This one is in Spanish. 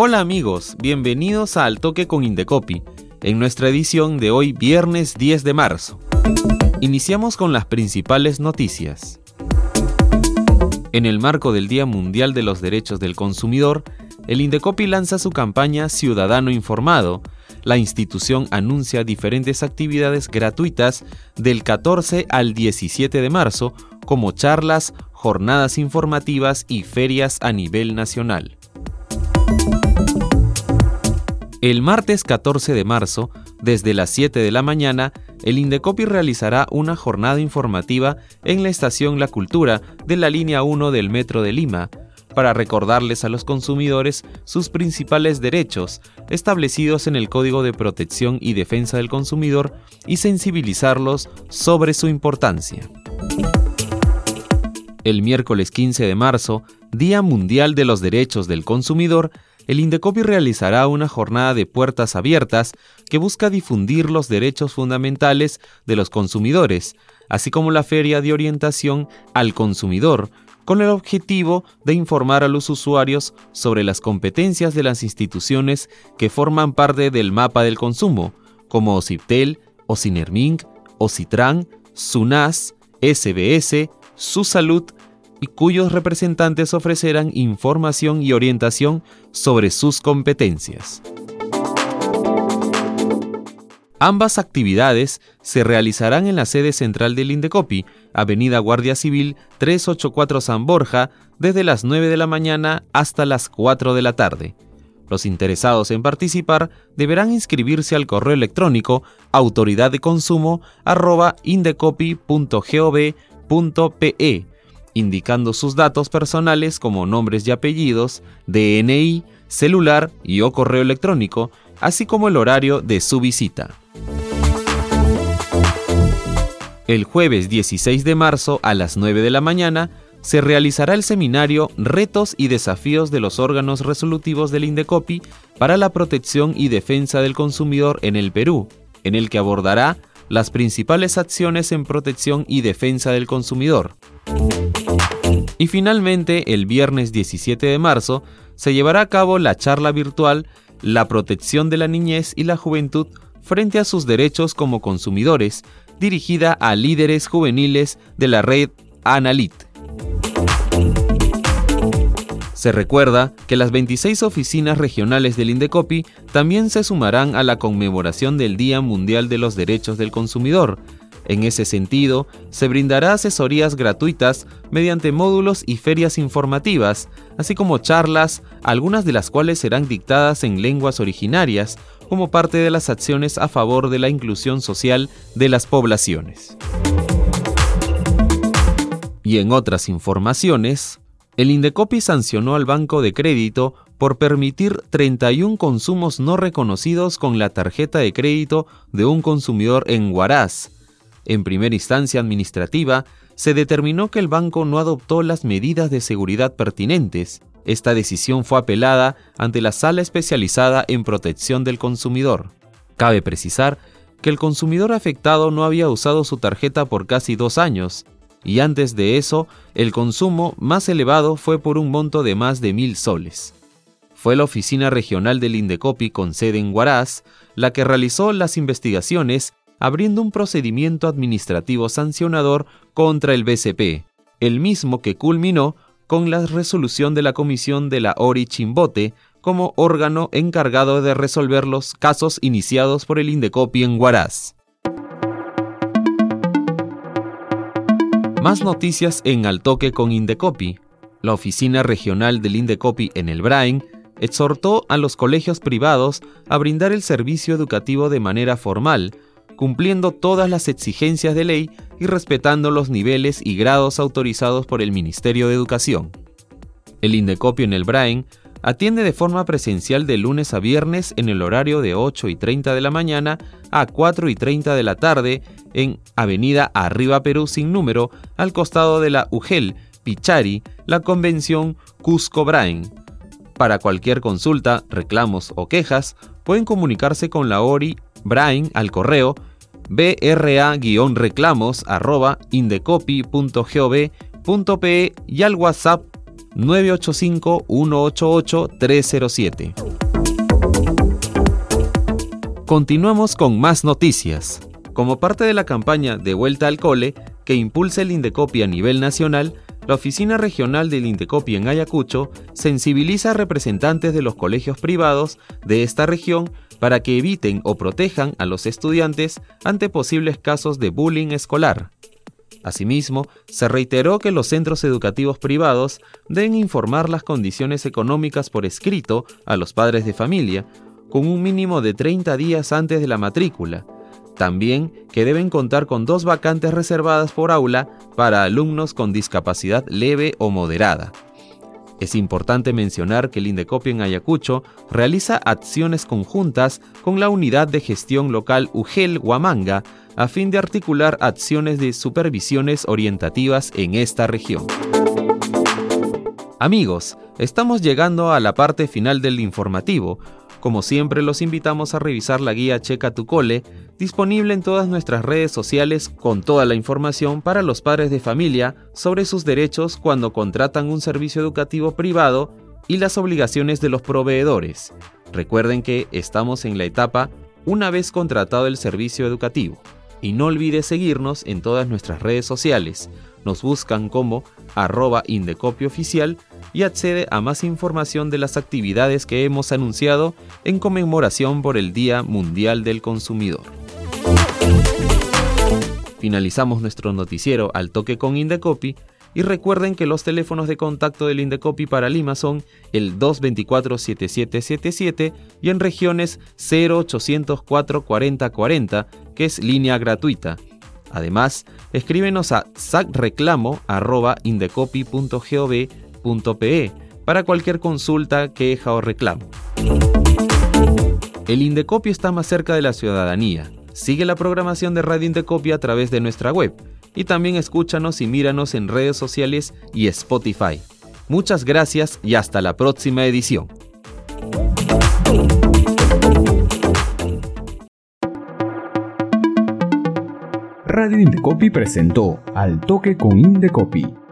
Hola amigos, bienvenidos a Al Toque con Indecopi, en nuestra edición de hoy viernes 10 de marzo. Iniciamos con las principales noticias. En el marco del Día Mundial de los Derechos del Consumidor, el Indecopi lanza su campaña Ciudadano Informado. La institución anuncia diferentes actividades gratuitas del 14 al 17 de marzo, como charlas, jornadas informativas y ferias a nivel nacional. El martes 14 de marzo, desde las 7 de la mañana, el Indecopi realizará una jornada informativa en la estación La Cultura de la línea 1 del Metro de Lima, para recordarles a los consumidores sus principales derechos establecidos en el Código de Protección y Defensa del Consumidor y sensibilizarlos sobre su importancia. El miércoles 15 de marzo, Día Mundial de los Derechos del Consumidor, el Indecopi realizará una jornada de puertas abiertas que busca difundir los derechos fundamentales de los consumidores, así como la feria de orientación al consumidor, con el objetivo de informar a los usuarios sobre las competencias de las instituciones que forman parte del mapa del consumo, como OCIPTEL, OCINERMINC, OCITRAN, SUNAS, SBS, Su Salud, y cuyos representantes ofrecerán información y orientación sobre sus competencias. Ambas actividades se realizarán en la sede central del Indecopi, Avenida Guardia Civil 384 San Borja, desde las 9 de la mañana hasta las 4 de la tarde. Los interesados en participar deberán inscribirse al correo electrónico autoridaddeconsumo@indecopi.gov.pe indicando sus datos personales como nombres y apellidos, DNI, celular y o correo electrónico, así como el horario de su visita. El jueves 16 de marzo a las 9 de la mañana se realizará el seminario Retos y desafíos de los órganos resolutivos del Indecopi para la protección y defensa del consumidor en el Perú, en el que abordará las principales acciones en protección y defensa del consumidor. Y finalmente, el viernes 17 de marzo, se llevará a cabo la charla virtual La protección de la niñez y la juventud frente a sus derechos como consumidores, dirigida a líderes juveniles de la red Analit. Se recuerda que las 26 oficinas regionales del Indecopi también se sumarán a la conmemoración del Día Mundial de los Derechos del Consumidor, en ese sentido, se brindará asesorías gratuitas mediante módulos y ferias informativas, así como charlas, algunas de las cuales serán dictadas en lenguas originarias, como parte de las acciones a favor de la inclusión social de las poblaciones. Y en otras informaciones, el Indecopi sancionó al Banco de Crédito por permitir 31 consumos no reconocidos con la tarjeta de crédito de un consumidor en Huaraz, en primera instancia administrativa, se determinó que el banco no adoptó las medidas de seguridad pertinentes. Esta decisión fue apelada ante la Sala Especializada en Protección del Consumidor. Cabe precisar que el consumidor afectado no había usado su tarjeta por casi dos años, y antes de eso, el consumo más elevado fue por un monto de más de mil soles. Fue la Oficina Regional del Indecopi con sede en Huaraz la que realizó las investigaciones abriendo un procedimiento administrativo sancionador contra el BCP, el mismo que culminó con la resolución de la comisión de la ORI Chimbote como órgano encargado de resolver los casos iniciados por el Indecopi en Huaraz. Más noticias en Altoque con Indecopi. La oficina regional del Indecopi en el Brain exhortó a los colegios privados a brindar el servicio educativo de manera formal, cumpliendo todas las exigencias de ley y respetando los niveles y grados autorizados por el Ministerio de Educación. El Indecopio en el Brain atiende de forma presencial de lunes a viernes en el horario de 8 y 30 de la mañana a 4 y 30 de la tarde en Avenida Arriba Perú sin número, al costado de la UGEL, Pichari, la convención Cusco Brain. Para cualquier consulta, reclamos o quejas, pueden comunicarse con la ORI Brain al correo bra-reclamos y al WhatsApp 985-188-307. Continuamos con más noticias. Como parte de la campaña De vuelta al cole, que impulsa el Indecopi a nivel nacional, la Oficina Regional del Indecopi en Ayacucho sensibiliza a representantes de los colegios privados de esta región para que eviten o protejan a los estudiantes ante posibles casos de bullying escolar. Asimismo, se reiteró que los centros educativos privados deben informar las condiciones económicas por escrito a los padres de familia, con un mínimo de 30 días antes de la matrícula. También que deben contar con dos vacantes reservadas por aula para alumnos con discapacidad leve o moderada. Es importante mencionar que el Indecopio en Ayacucho realiza acciones conjuntas con la Unidad de Gestión Local UGEL Huamanga a fin de articular acciones de supervisiones orientativas en esta región. Amigos, estamos llegando a la parte final del informativo. Como siempre, los invitamos a revisar la guía Checa tu Cole, disponible en todas nuestras redes sociales con toda la información para los padres de familia sobre sus derechos cuando contratan un servicio educativo privado y las obligaciones de los proveedores. Recuerden que estamos en la etapa una vez contratado el servicio educativo. Y no olvides seguirnos en todas nuestras redes sociales. Nos buscan como arroba oficial y accede a más información de las actividades que hemos anunciado en conmemoración por el Día Mundial del Consumidor. Finalizamos nuestro noticiero al toque con Indecopy y recuerden que los teléfonos de contacto del Indecopy para Lima son el 224-7777 y en regiones 0804 40 40, que es línea gratuita. Además, escríbenos a sacreclamo.indecopy.gov.pe para cualquier consulta, queja o reclamo. El Indecopy está más cerca de la ciudadanía. Sigue la programación de Radio Indecopy a través de nuestra web y también escúchanos y míranos en redes sociales y Spotify. Muchas gracias y hasta la próxima edición. Radio Indecopi presentó Al Toque con Indecopi,